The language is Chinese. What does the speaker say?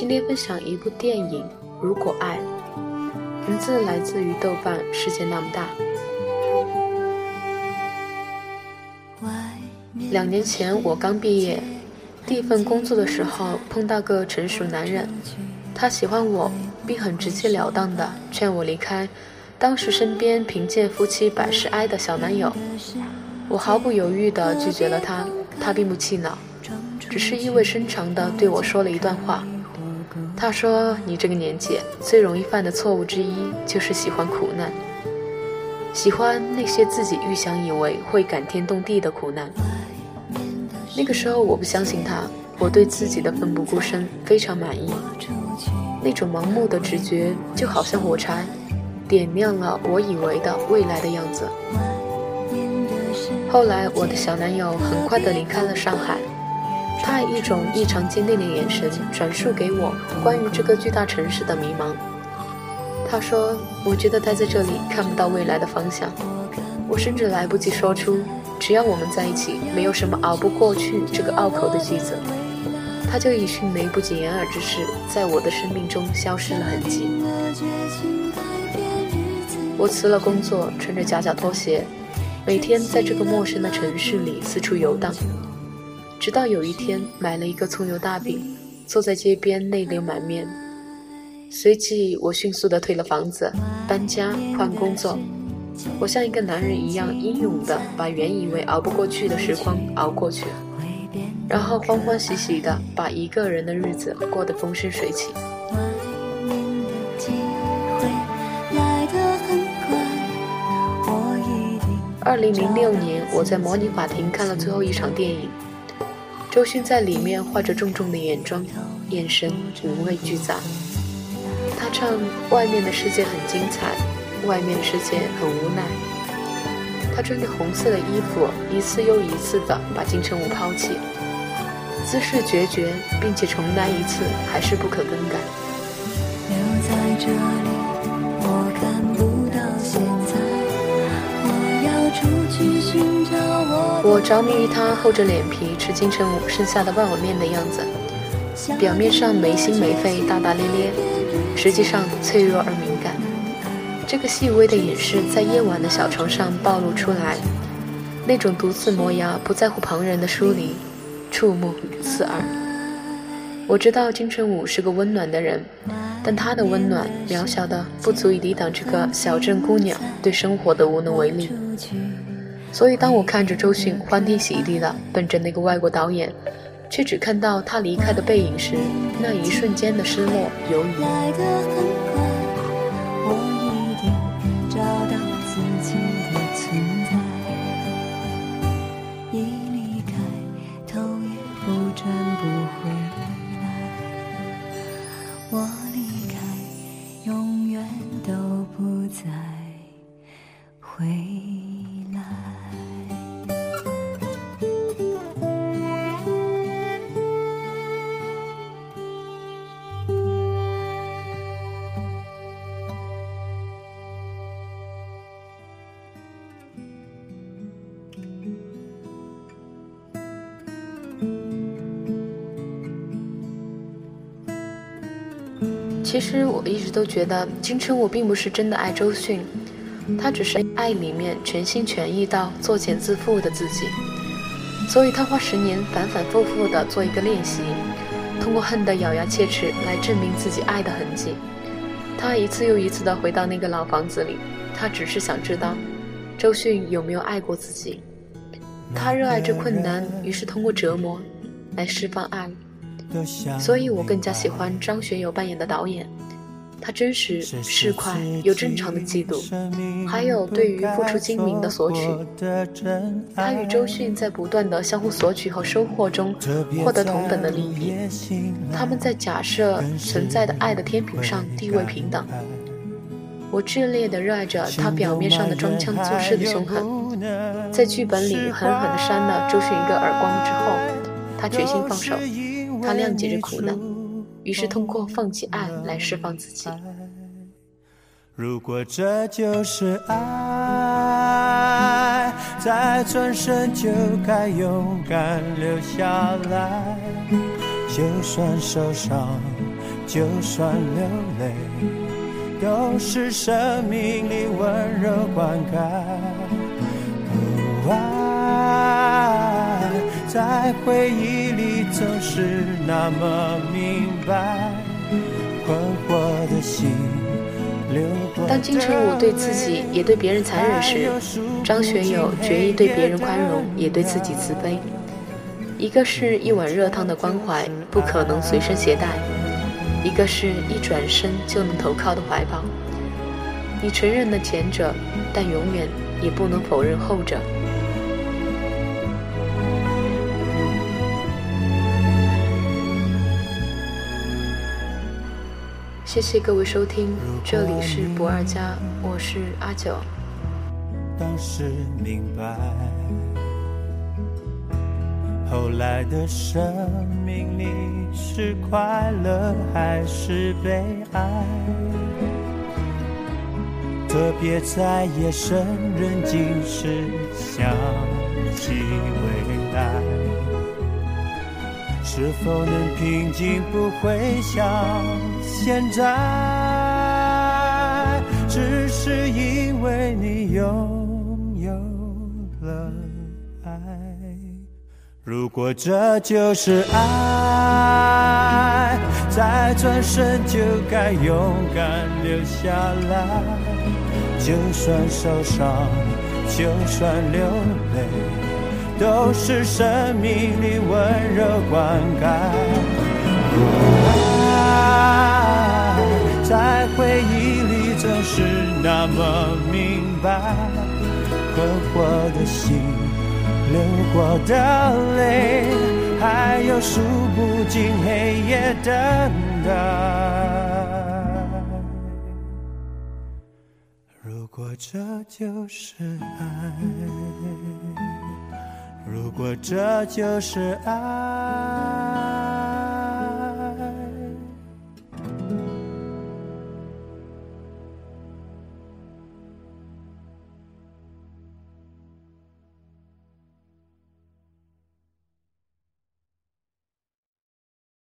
今天分享一部电影《如果爱》，名字来自于豆瓣。世界那么大。两年前我刚毕业，第一份工作的时候碰到个成熟男人，他喜欢我，并很直截了当的劝我离开当时身边贫贱夫妻百事哀的小男友。我毫不犹豫地拒绝了他，他并不气恼，只是意味深长地对我说了一段话。他说：“你这个年纪最容易犯的错误之一就是喜欢苦难，喜欢那些自己预想以为会感天动地的苦难。”那个时候我不相信他，我对自己的奋不顾身非常满意。那种盲目的直觉就好像火柴，点亮了我以为的未来的样子。后来我的小男友很快的离开了上海。他以一种异常坚定的眼神转述给我关于这个巨大城市的迷茫。他说：“我觉得待在这里看不到未来的方向。”我甚至来不及说出“只要我们在一起，没有什么熬不过去”这个拗口的句子，他就以迅雷不及掩耳之势在我的生命中消失了痕迹。我辞了工作，穿着夹脚拖鞋，每天在这个陌生的城市里四处游荡。直到有一天，买了一个葱油大饼，坐在街边泪流满面。随即，我迅速的退了房子，搬家换工作。我像一个男人一样英勇的把原以为熬不过去的时光熬过去，然后欢欢喜喜的把一个人的日子过得风生水起。二零零六年，我在模拟法庭看了最后一场电影。周迅在里面化着重重的眼妆，眼神五味俱杂。他唱：“外面的世界很精彩，外面的世界很无奈。”他穿着红色的衣服，一次又一次地把金城武抛弃，姿势决绝，并且重来一次还是不可更改。留在这我。着迷于他厚着脸皮。吃金城武剩下的万碗面的样子，表面上没心没肺、大大咧咧，实际上脆弱而敏感。这个细微的隐饰在夜晚的小床上暴露出来，那种独自磨牙、不在乎旁人的疏离，触目刺耳。我知道金城武是个温暖的人，但他的温暖渺小的不足以抵挡这个小镇姑娘对生活的无能为力。所以，当我看着周迅欢天喜地的奔着那个外国导演，却只看到他离开的背影时，那一瞬间的失落、犹豫。其实我一直都觉得金城武并不是真的爱周迅，他只是爱里面全心全意到作茧自缚的自己，所以他花十年反反复复的做一个练习，通过恨得咬牙切齿来证明自己爱的痕迹。他一次又一次的回到那个老房子里，他只是想知道周迅有没有爱过自己。他热爱这困难，于是通过折磨来释放爱。所以我更加喜欢张学友扮演的导演，他真实、市侩，又正常的嫉妒，还有对于付出精明的索取。他与周迅在不断的相互索取和收获中获得同等的利益，他们在假设存在的爱的天平上地位平等。我炽烈的热爱着他表面上的装腔作势的凶狠，在剧本里狠狠地扇了周迅一个耳光之后，他决心放手。他谅解着苦难，于是通过放弃爱来释放自己。如果这就是爱，再转身就该勇敢留下来。就算受伤，就算流泪，都是生命里温柔灌溉。爱在回忆里总是那么明白，当金城武对自己也对别人残忍时，张学友决意对别人宽容，也对自己慈悲。一个是一碗热汤的关怀，不可能随身携带；一个是一转身就能投靠的怀抱。你承认了前者，但永远也不能否认后者。谢谢各位收听，这里是不二家，我是阿九。当时明白，后来的生命里是快乐还是悲哀？特别在夜深人静时想起未来。是否能平静？不会像现在，只是因为你拥有了爱。如果这就是爱，再转身就该勇敢留下来。就算受伤，就算流泪。都是生命里温柔灌溉。爱在回忆里总是那么明白，困惑的心，流过的泪，还有数不尽黑夜等待。如果这就是爱。如果这就是爱。